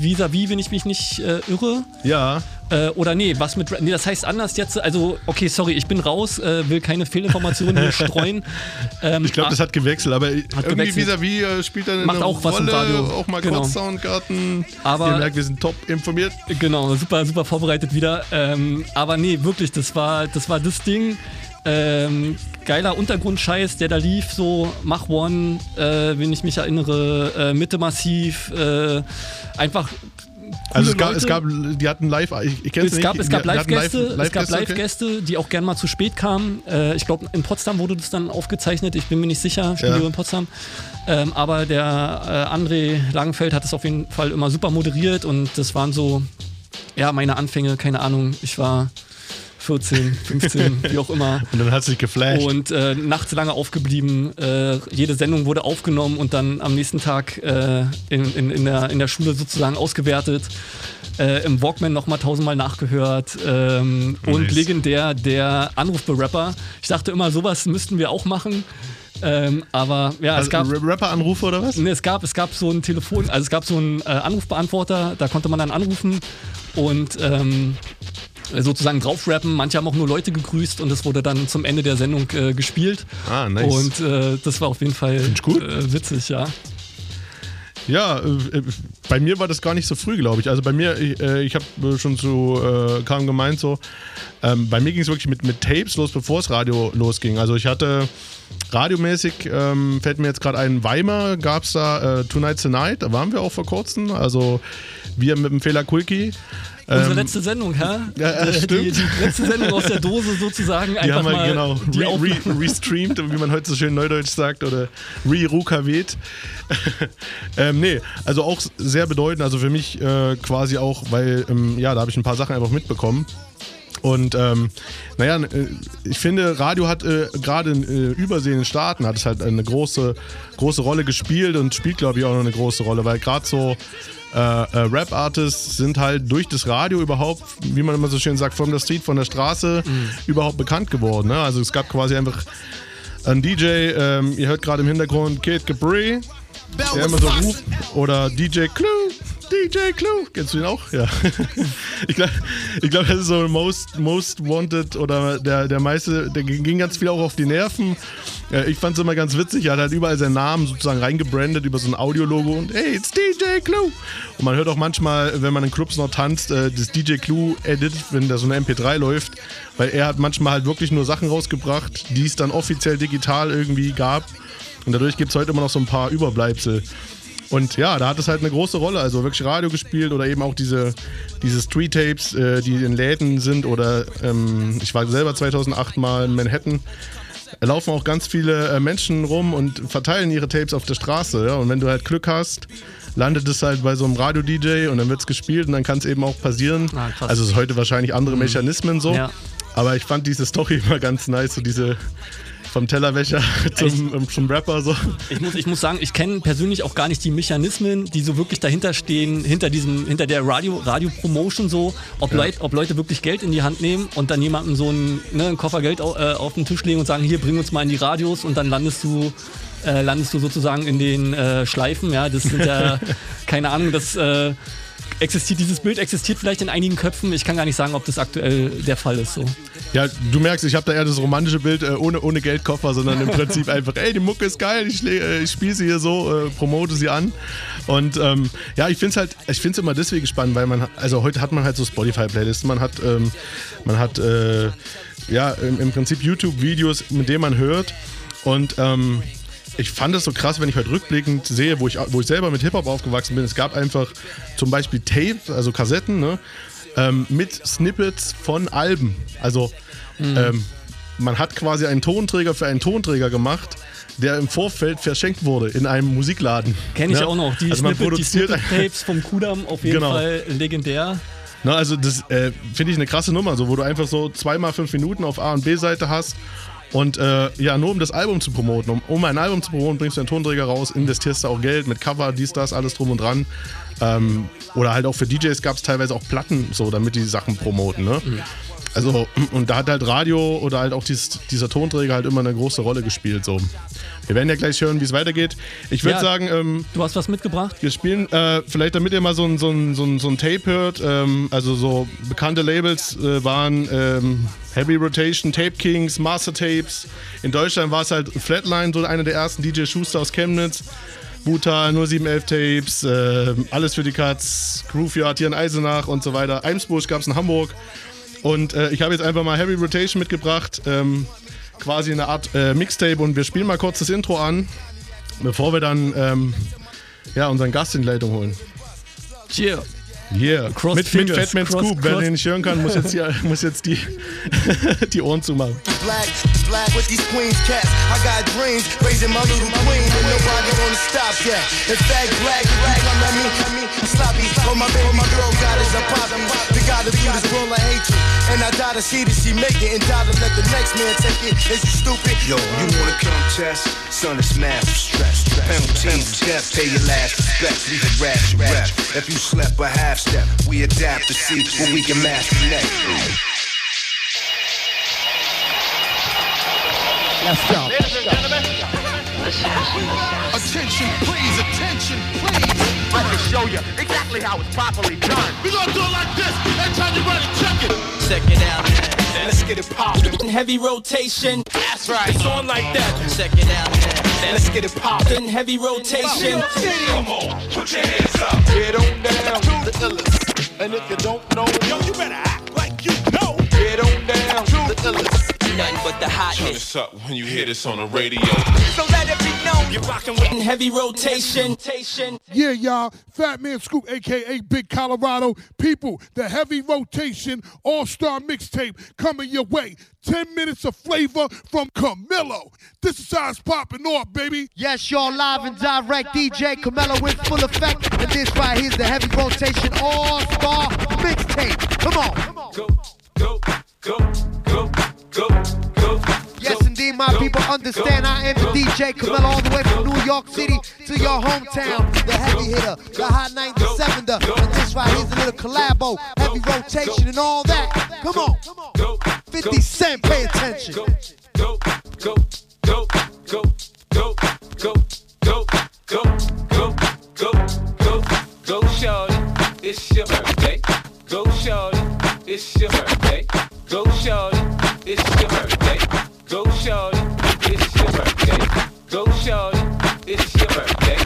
S5: Vis-a-vis, wenn ich mich nicht äh, irre.
S3: Ja.
S5: Äh, oder nee, was mit. Nee, das heißt anders jetzt. Also, okay, sorry, ich bin raus, äh, will keine Fehlinformationen hier streuen. Ähm,
S3: Ich glaube, das hat gewechselt, aber irgendwie
S5: gewechselt.
S3: vis-à-vis äh, spielt dann
S5: Macht
S3: eine
S5: auch was im
S3: Rolle,
S5: Radio.
S3: auch mal
S5: Genau.
S3: kurz Soundgarten.
S5: Aber-
S3: Ihr merkt, wir sind top informiert.
S5: Genau, super, super vorbereitet wieder. Ähm, aber nee, wirklich, das war das, war das Ding. Ähm, geiler Untergrundscheiß, der da lief, so Mach One, äh, wenn ich mich erinnere, äh, Mitte Massiv, äh, einfach.
S3: Also es gab, es
S5: Leute.
S3: gab, die hatten live, ich, ich kenne
S5: Es gab, es gab Live-Gäste, es gab
S3: Live-Gäste, okay.
S5: Die auch gern mal zu spät kamen. Äh, ich glaube, in Potsdam wurde das dann aufgezeichnet. Ich bin mir nicht sicher, Studio
S3: Ja.
S5: in Potsdam. Ähm, aber der äh, André Langenfeld hat es auf jeden Fall immer super moderiert und das waren so, ja, meine Anfänge, keine Ahnung. Ich war 14, 15, wie auch immer.
S3: Und dann hat sich geflasht.
S5: Und äh, nachts lange aufgeblieben. Äh, jede Sendung wurde aufgenommen und dann am nächsten Tag äh, in, in, in, der, in der Schule sozusagen ausgewertet. Äh, Im Walkman nochmal tausendmal nachgehört. Ähm, Und
S3: Nice.
S5: legendär der Anrufberapper. Ich dachte immer, sowas müssten wir auch machen. Ähm, aber ja, es
S3: Also
S5: gab.
S3: Rapper-Anrufe oder was?
S5: Nee, es gab, es gab so ein Telefon, also es gab so einen äh, Anrufbeantworter, da konnte man dann anrufen und ähm, sozusagen draufrappen. Manche haben auch nur Leute gegrüßt und das wurde dann zum Ende der Sendung äh, gespielt.
S3: Ah, nice.
S5: Und äh, das war auf jeden Fall äh, witzig, ja.
S3: Ja, äh, äh, bei mir war das gar nicht so früh, glaube ich. Also bei mir, ich, äh, ich habe schon zu äh, Karim gemeint, so, ähm, bei mir ging es wirklich mit, mit Tapes los, bevor das Radio losging. Also ich hatte radiomäßig, ähm, fällt mir jetzt gerade ein, Weimar gab es da äh, Tonight's the Night, da waren wir auch vor kurzem. Also wir mit dem Fehler Kulki.
S5: Unsere
S3: Ähm,
S5: letzte Sendung, Herr.
S3: Ja, ja,
S5: Äh, die,
S3: stimmt.
S5: die letzte Sendung aus der Dose sozusagen.
S3: Die
S5: einfach
S3: haben wir
S5: mal
S3: genau
S5: die
S3: re, re, restreamt, wie man heute so schön neudeutsch sagt, oder re-rukavet. ähm, nee, also auch sehr bedeutend, also für mich äh, quasi auch, weil, ähm, ja, da habe ich ein paar Sachen einfach mitbekommen. Und ähm, naja, äh, ich finde, Radio hat äh, gerade in äh, übersehenden Staaten hat es halt eine große, große Rolle gespielt und spielt, glaube ich, auch noch eine große Rolle, weil gerade so äh, äh, Rap-Artists sind halt durch das Radio überhaupt, wie man immer so schön sagt, from the street, von der Straße überhaupt bekannt geworden. Ne? Also es gab quasi einfach einen DJ, ähm, ihr hört gerade im Hintergrund Kid Capri, der immer so ruft, oder DJ Clue, DJ Clue, kennst du ihn auch? Ja. ich glaube, ich glaub, das ist so Most, Most Wanted oder der, der meiste, der ging ganz viel auch auf die Nerven. Ich fand es immer ganz witzig, er hat halt überall seinen Namen sozusagen reingebrandet über so ein Audiologo und hey, it's DJ Clue. Und man hört auch manchmal, wenn man in Clubs noch tanzt, äh, das DJ Clue Edit, wenn da so eine MP3 läuft, weil er hat manchmal halt wirklich nur Sachen rausgebracht, die es dann offiziell digital irgendwie gab. Und dadurch gibt es heute immer noch so ein paar Überbleibsel. Und ja, da hat es halt eine große Rolle. Also wirklich Radio gespielt oder eben auch diese, diese Street-Tapes, äh, die in Läden sind. Oder ähm, ich war selber 2008 mal in Manhattan. Da laufen auch ganz viele äh, Menschen rum und verteilen ihre Tapes auf der Straße. Ja? Und wenn du halt Glück hast, landet es halt bei so einem Radio-DJ und dann wird es gespielt und dann kann es eben auch passieren.
S5: Ah,
S3: also es ist heute wahrscheinlich andere
S5: Mhm.
S3: Mechanismen so.
S5: Ja.
S3: Aber ich fand diese Story immer ganz nice, so diese vom Tellerwäscher zum, ähm, zum Rapper so.
S5: Ich muss, ich muss sagen, ich kenne persönlich auch gar nicht die Mechanismen, die so wirklich dahinter stehen, hinter diesem, hinter der Radio, Radio-Promotion so, ob,
S3: Ja.
S5: Leut, ob Leute wirklich Geld in die Hand nehmen und dann jemandem so einen, ne, einen Koffer Geld au, äh, auf den Tisch legen und sagen, hier, bring uns mal in die Radios und dann landest du, äh, landest du sozusagen in den äh, Schleifen, ja, das sind ja, keine Ahnung, das äh, existiert, dieses Bild existiert vielleicht in einigen Köpfen, ich kann gar nicht sagen, ob das aktuell der Fall ist so.
S3: Ja, du merkst, ich habe da eher das romantische Bild äh, ohne, ohne Geldkoffer, sondern im Prinzip einfach, ey, die Mucke ist geil, ich, äh, ich spiele sie hier so, äh, promote sie an. Und ähm, ja, ich finde es halt, ich finde es immer deswegen spannend, weil man, also heute hat man halt so Spotify-Playlists, man hat, ähm, man hat, äh, ja, im, im Prinzip YouTube-Videos, mit denen man hört. Und ähm, ich fand es so krass, wenn ich heute rückblickend sehe, wo ich, wo ich selber mit Hip-Hop aufgewachsen bin. Es gab einfach zum Beispiel Tape, also Kassetten, ne? ähm, mit Snippets von Alben. Also ähm, man hat quasi einen Tonträger für einen Tonträger gemacht, der im Vorfeld verschenkt wurde in einem Musikladen.
S5: Kenne ich
S3: Ja?
S5: auch noch, die
S3: also man
S5: Snippet- die Snippet-Tapes vom Kudam auf jeden
S3: Genau.
S5: Fall legendär.
S3: Na, also das äh, finde ich eine krasse Nummer, so, wo du einfach so zweimal fünf Minuten auf A und B-Seite hast. Und äh, ja, nur um das Album zu promoten, um, um ein Album zu promoten, bringst du einen Tonträger raus, investierst du auch Geld mit Cover, dies, das, alles drum und dran. Ähm, oder halt auch für DJs gab es teilweise auch Platten, so, damit die Sachen promoten. Ne? Also, und da hat halt Radio oder halt auch dies, dieser Tonträger halt immer eine große Rolle gespielt. So. Wir werden ja gleich hören, wie es weitergeht. Ich würde
S5: Ja,
S3: sagen, ähm,
S5: du hast was mitgebracht?
S3: Wir spielen, äh, vielleicht damit ihr mal so ein, so ein, so ein, so ein Tape hört, ähm, also so bekannte Labels äh, waren ähm, Heavy Rotation, Tape Kings, Master Tapes. In Deutschland war es halt Flatline, so einer der ersten DJ Schuster aus Chemnitz. Buta, 0711 Tapes, äh, alles für die Cuts, Grooveyard hier in Eisenach und so weiter. Eimsbusch gab es in Hamburg. Und äh, ich habe jetzt einfach mal Heavy Rotation mitgebracht, ähm, quasi eine Art äh, Mixtape und wir spielen mal kurz das Intro an, bevor wir dann ähm, ja, unseren Gast in die Leitung holen.
S5: Yeah.
S3: Yeah.
S5: Crossed
S3: mit, mit
S5: fingers.
S3: Fatman
S5: Crossed-
S3: Scoop. Wer den nicht hören kann, muss jetzt, hier, muss jetzt die, die Ohren zumachen.
S7: Black, black with these queens cats. I got dreams, raising my little queen, and nobody gonna stop that. In fact, black, black, I'm I mean, I mean, sloppy. What my baby, my girl got is a pop. The God of you is full of hatred, and I die to see that she make it, and die to let the next man take it. Is you stupid?
S20: Yo, you wanna come test? Son, it's massive stress. Penalties, death, pay your last respect. Leave a rash rep. If you slept a half step, we adapt to see what we can master next.
S4: Let's go.
S21: Ladies and gentlemen, attention, please, attention, please. Let me show you exactly how it's properly done. We're gonna do it like this. Every time you're ready, check it.
S8: Check it out. Let's get it poppin'. Heavy rotation.
S21: That's right.
S8: It's on like that. Check it out. Let's get it poppin'. Heavy rotation.
S21: Come on, put your hands up. Get on down to the illest. And if you don't know, yo, you better act like you know. Get on down to the illest.
S8: Nothing but the hot
S15: Turn
S8: hits.
S15: this up when you hear this on the radio.
S8: So let it be known you're rockin' with heavy rotation.
S4: Yeah, y'all. Fat Man Scoop, aka Big Colorado. People, the heavy rotation all star mixtape coming your way. 10 minutes of flavor from Camilo. This is how it's popping off, baby.
S22: Yes, y'all live and direct. DJ Camelo in full effect. And this right here's the heavy rotation all star mixtape. Come on.
S21: Go, go, go, go, go, go.
S22: Yes, indeed, my people understand. I am the DJ Camelo all the way from New York City to your hometown. The heavy hitter, the hot 97 der And this right here's a little collabo, heavy rotation and all that. Come on. 50 Cent, pay attention.
S21: Go, go, go, go, go, go, go, go, go, go, go, go, go, shorty, it's your birthday. Go, shorty, it's your birthday. Go, shorty, it's your birthday. Go, shorty, it's your birthday. Go, shorty, it's your birthday.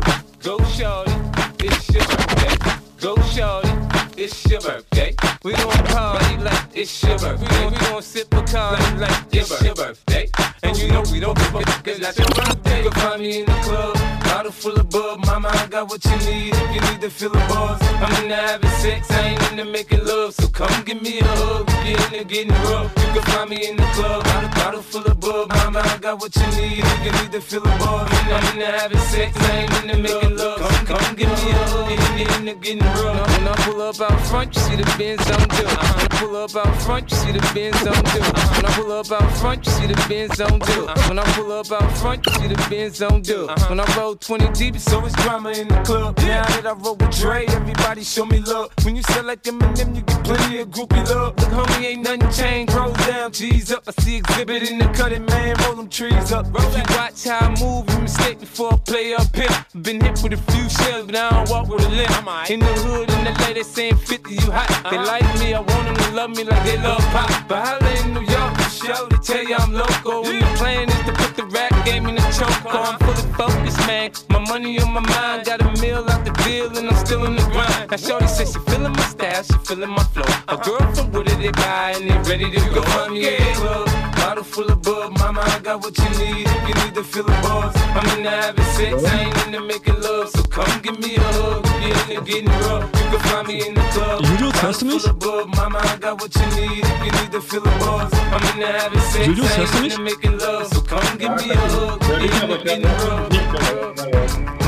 S21: Go, shorty, it's your birthday. Go, shorty, it's your birthday. We gon' party like it's your birthday. We gon' we gon' sip a card like it's your birthday. And you know we don't give a fuck, cause that's your birthday. You can find me in the club, bottle full of bub. Mama, I got what you need if you need to feel the buzz. I'm into having sex, I ain't into making love. So come give me a hug, get into getting rough. You can find me in the club, bottle, bottle full of bub. Mama, I got what you need if you need to feel the buzz. I'm into having sex, I ain't into making love. Come, come give me a hug, get into getting rough. When I pull up out front, you see the Benz on do. Uh-huh. When I pull up out front, you see the Benz on do. Uh-huh. When I pull up out front, you see the Benz on do. Uh-huh. When I pull up out front, you see the Benz on do. Uh-huh. When I roll 20 deep, it's always drama in the club. Now that I roll with Dre, everybody show me love. When you sell like Eminem, you get plenty of groupie love. Look, homie, ain't nothing changed. Roll down, G's up. I see exhibit in the cutting, man. Roll them trees up. If you watch how I move, you mistake before I play up here. Been hit with a few shells, but I don't walk with a limp. In the hood, in the lady saying 50, you hot. They like me, I want them to love me like they love pop. But holla in New York, show to tell you I'm local. And the plan is to put the rap game in the choke. I'm fully focused, man. My money on my mind, got a meal out the deal, and I'm still in the grind. Now, Shorty says she feeling my style, she feeling my flow. A girl from Wooded, they buy, and they ready to go. Find me in the club, bottle full of bub. Mama, I got what you need if you need to feel the buzz. I'm into having sex, I ain't into making love. So come give me a hug, get into getting rough. You can find me in the club.
S5: Julius, hörst du mich?
S21: Bub, Mama, I got what you need if you need to feel the buzz. I'm into having sex,
S5: Julius,
S21: I
S5: hörst du
S21: ain't
S5: mich?
S21: into making love. So come give me a hug, get into getting rough.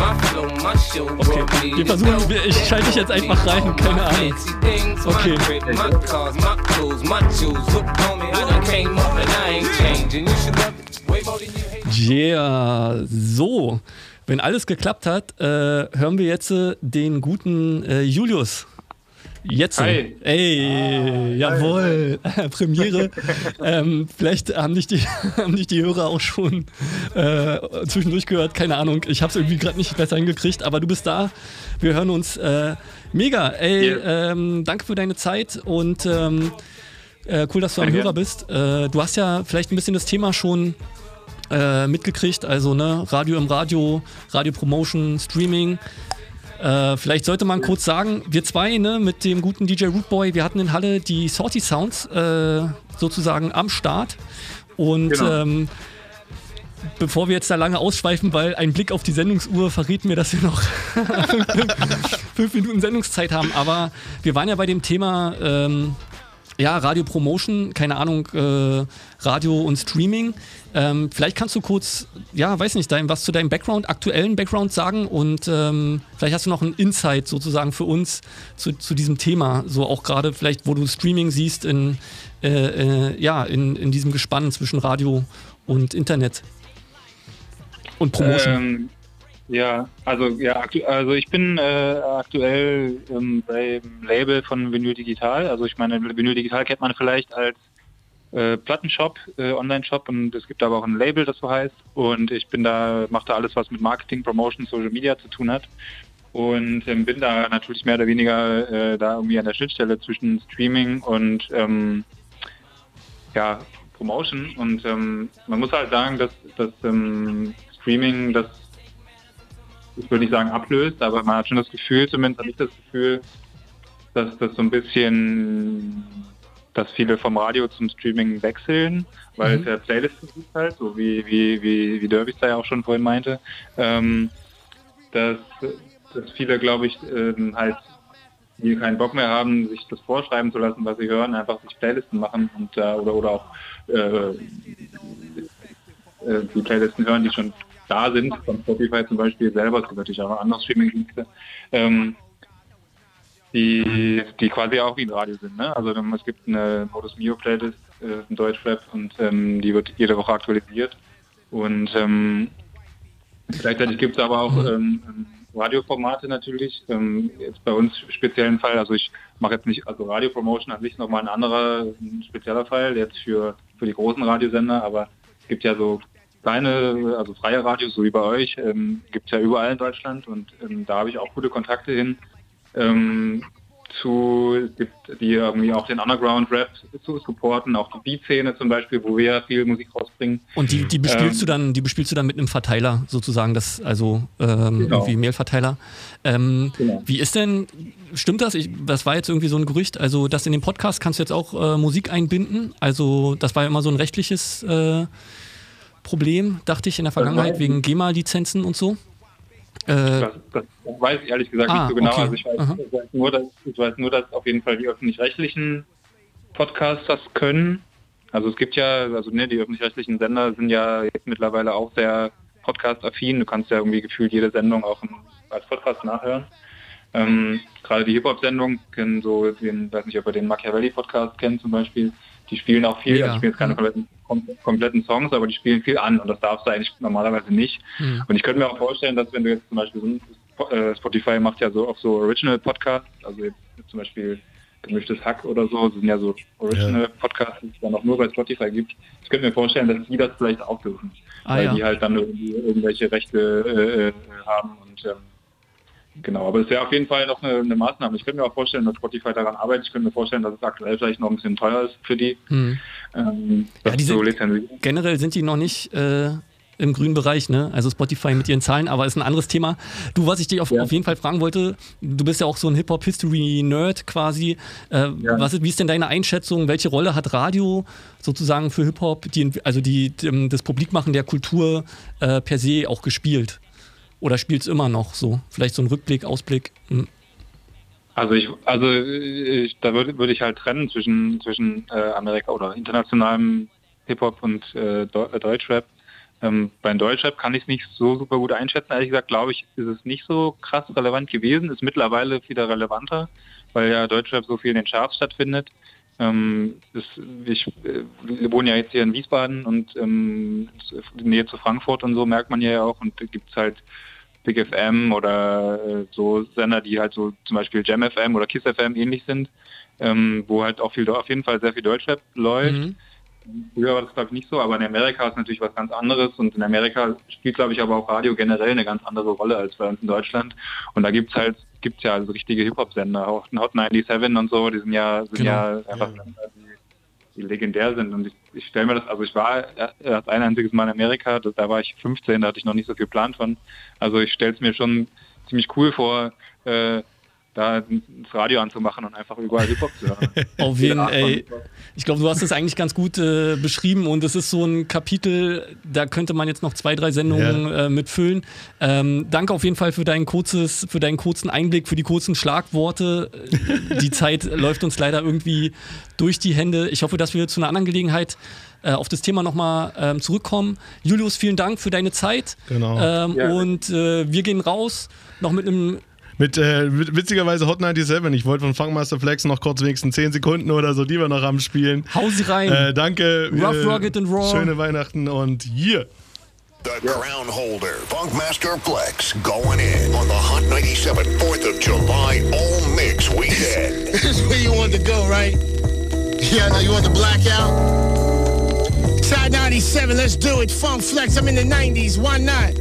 S5: Okay, wir versuchen, ich schalte dich jetzt einfach rein, keine Ahnung. Okay. Yeah, so. Wenn alles geklappt hat, äh, hören wir jetzt äh, den guten äh, Julius. Jetzt.
S23: Hi.
S5: Ey, jawohl. Premiere. ähm, vielleicht haben dich, die, haben dich die Hörer auch schon äh, zwischendurch gehört. Keine Ahnung. Ich habe es irgendwie gerade nicht besser hingekriegt, aber du bist da. Wir hören uns. Äh, mega. Ey, ähm, danke für deine Zeit und ähm, äh, cool, dass du am Hörer bist. Äh, du hast ja vielleicht ein bisschen das Thema schon äh, mitgekriegt. Also, ne, Radio im Radio, Radio Promotion, Streaming. Äh, vielleicht sollte man kurz sagen, wir zwei, ne, mit dem guten DJ Rootboy, wir hatten in Halle die Salty Sounds äh, sozusagen am Start. Und
S23: Genau.
S5: ähm, bevor wir jetzt da lange ausschweifen, weil ein Blick auf die Sendungsuhr verrät mir, dass wir noch fünf Minuten Sendungszeit haben. Aber wir waren ja bei dem Thema ähm, ja, Radio Promotion, keine Ahnung, äh, Radio und Streaming. Ähm, vielleicht kannst du kurz, ja, weiß nicht, dein, was zu deinem Background, aktuellen Background sagen und ähm, vielleicht hast du noch einen Insight sozusagen für uns zu, zu diesem Thema, so auch gerade vielleicht, wo du Streaming siehst in, äh, äh, ja, in, in diesem Gespann zwischen Radio und Internet und Promotion.
S23: Ähm, ja, also ja, also ich bin äh, aktuell ähm, beim Label von Vinyl Digital. Also ich meine, Vinyl Digital kennt man vielleicht als äh, Plattenshop, äh, Online-Shop und es gibt aber auch ein Label, das so heißt. Und ich bin da, mache da alles, was mit Marketing, Promotion, Social Media zu tun hat. Und ähm, bin da natürlich mehr oder weniger äh, da irgendwie an der Schnittstelle zwischen Streaming und ähm, ja, Promotion. Und ähm, man muss halt sagen, dass, dass ähm, Streaming das, ich würde nicht sagen ablöst, aber man hat schon das Gefühl, zumindest habe ich das Gefühl, dass das so ein bisschen, dass viele vom Radio zum Streaming wechseln, weil
S24: Mhm.
S23: es ja Playlisten gibt halt, so wie, wie, wie, wie Derby da ja auch schon vorhin meinte, ähm, dass, dass viele, glaube ich, ähm, halt die keinen Bock mehr haben, sich das vorschreiben zu lassen, was sie hören, einfach sich Playlisten machen und äh, oder oder auch äh, äh, die Playlisten hören, die schon da sind, von Spotify zum Beispiel selber, es gibt natürlich auch andere Streaming-Dienste, ähm, die, die quasi auch wie ein Radio sind. Ne? Also es gibt eine Modus Mio Playlist, äh, ein Deutschrap und ähm, die wird jede Woche aktualisiert. Und ähm, gleichzeitig gibt es aber auch ähm, Radioformate natürlich. Ähm, jetzt bei uns speziellen Fall, also ich mache jetzt nicht, also Radiopromotion an sich nochmal ein anderer, ein spezieller Fall, jetzt für, für die großen Radiosender, aber es gibt ja so kleine, also freie Radios, so wie bei euch, ähm, gibt es ja überall in Deutschland und ähm, da habe ich auch gute Kontakte hin. Ähm, zu, es gibt die irgendwie auch den Underground-Rap zu supporten, auch die Beat-Szene zum Beispiel, wo wir ja viel Musik rausbringen.
S5: Und die, die bespielst
S23: Ähm,
S5: du dann, die bespielst du dann mit einem Verteiler sozusagen, das also ähm,
S23: Genau.
S5: irgendwie Mailverteiler. Ähm, Wie ist denn, stimmt das? Ich, das war jetzt irgendwie so ein Gerücht, also das in den Podcast kannst du jetzt auch äh, Musik einbinden. Also das war ja immer so ein rechtliches äh, Problem, dachte ich in der Vergangenheit, wegen GEMA-Lizenzen und so. Äh,
S23: Das, das weiß ich ehrlich gesagt
S5: Ah,
S23: nicht so genau.
S5: okay.
S23: Also ich weiß, ich, weiß nur, dass, ich weiß nur, dass auf jeden Fall die öffentlich-rechtlichen Podcasts das können. Also es gibt ja, also ne, die öffentlich-rechtlichen Sender sind ja jetzt mittlerweile auch sehr podcast-affin. Du kannst ja irgendwie gefühlt jede Sendung auch im, als Podcast nachhören. Ähm, Gerade die Hip-Hop-Sendung so den, weiß nicht, ob ihr den Machiavelli-Podcast kennt zum Beispiel. Die spielen auch viel,
S5: Mega.
S23: also spielen jetzt keine
S5: Mhm.
S23: kompletten, kom kompletten Songs, aber die spielen viel an und das darfst du eigentlich normalerweise nicht.
S5: Mhm.
S23: Und ich könnte mir auch vorstellen, dass wenn du jetzt zum Beispiel so ein, äh, Spotify macht ja so auch so Original Podcasts, also jetzt zum Beispiel gemischtes Hack oder so, sind ja so Original Podcasts, die es dann auch nur bei Spotify gibt. Ich könnte mir vorstellen, dass die das vielleicht auch dürfen,
S5: Ah,
S23: weil
S5: ja.
S23: die halt dann irgendwie irgendwelche Rechte äh, haben und ähm, Genau, aber es wäre auf jeden Fall noch eine, eine Maßnahme. Ich könnte mir auch vorstellen, dass Spotify daran arbeitet. Ich könnte mir vorstellen, dass es aktuell vielleicht noch ein bisschen teuer ist für die.
S5: Hm.
S23: Ähm,
S5: Ja, die sind, generell sind die noch nicht äh, im grünen Bereich, ne? Also Spotify mit ihren Zahlen, aber ist ein anderes Thema. Du, was ich dich auf, auf jeden Fall fragen wollte, du bist ja auch so ein Hip-Hop-History-Nerd quasi. Äh, was ist, wie ist denn deine Einschätzung? Welche Rolle hat Radio sozusagen für Hip-Hop, die, also die, das Publikmachen der Kultur äh, per se auch gespielt? Oder spielt es immer noch so? Vielleicht so ein Rückblick, Ausblick? Hm.
S23: Also ich, also ich, da würde würde ich halt trennen zwischen zwischen äh, Amerika oder internationalem Hip-Hop und äh, äh, Deutschrap. Ähm, beim Deutschrap kann ich es nicht so super gut einschätzen. Ehrlich gesagt, glaube ich, ist es nicht so krass relevant gewesen. Ist mittlerweile wieder relevanter, weil ja Deutschrap so viel in den Charts stattfindet. Ähm, ist, ich, äh, wir wohnen ja jetzt hier in Wiesbaden und ähm, Nähe zu Frankfurt und so merkt man ja auch und gibt es halt Big FM oder äh, so Sender, die halt so zum Beispiel Jam FM oder Kiss FM ähnlich sind, ähm, wo halt auch viel auf jeden Fall sehr viel Deutschrap läuft.
S5: Mhm.
S23: Früher war das glaube ich nicht so, aber in Amerika ist natürlich was ganz anderes und in Amerika spielt glaube ich aber auch Radio generell eine ganz andere Rolle als bei uns in Deutschland. Und da gibt's halt gibt's ja also richtige Hip-Hop-Sender, auch Hot 97 und so, die sind ja sind
S5: Genau.
S23: ja einfach Sender, die, legendär sind. Und ich, ich stelle mir das, also ich war erst ein einziges Mal in Amerika, das, da war ich 15, da hatte ich noch nicht so viel Plan von. Also ich stelle es mir schon ziemlich cool vor, äh, da das Radio anzumachen und einfach überall Hip-Hop zu hören.
S5: Auf jeden Fall, ey. Ich glaube, du hast es eigentlich ganz gut äh, beschrieben und es ist so ein Kapitel, da könnte man jetzt noch zwei, drei Sendungen äh, mitfüllen. Ähm, danke auf jeden Fall für dein kurzes, für deinen kurzen Einblick, für die kurzen Schlagworte. Äh, Die Zeit läuft uns leider irgendwie durch die Hände. Ich hoffe, dass wir zu einer anderen Gelegenheit äh, auf das Thema nochmal ähm, zurückkommen. Julius, vielen Dank für deine Zeit.
S3: Genau.
S5: Ähm,
S3: Ja.
S5: Und äh, wir gehen raus, noch mit einem
S3: Mit äh, wit- witzigerweise Hot 97. Ich wollte von Funkmaster Flex noch kurz wenigstens 10 Sekunden oder so, die wir noch am Spielen.
S5: Hau sie rein.
S3: Äh, danke.
S5: Rough,
S3: äh,
S5: rugged and raw.
S3: Schöne Weihnachten und hier.
S25: The crown holder, Funkmaster Flex, going in on the Hot 97 4th of July All Mix Weekend.
S24: This is where you want to go, right? Yeah, I know you want the blackout. Side 97, let's do it. Funk Flex, I'm in the 90s. Why not?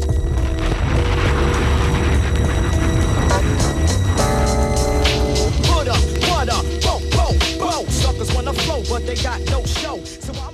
S24: rappers wanna flow, but they got no show. So I'm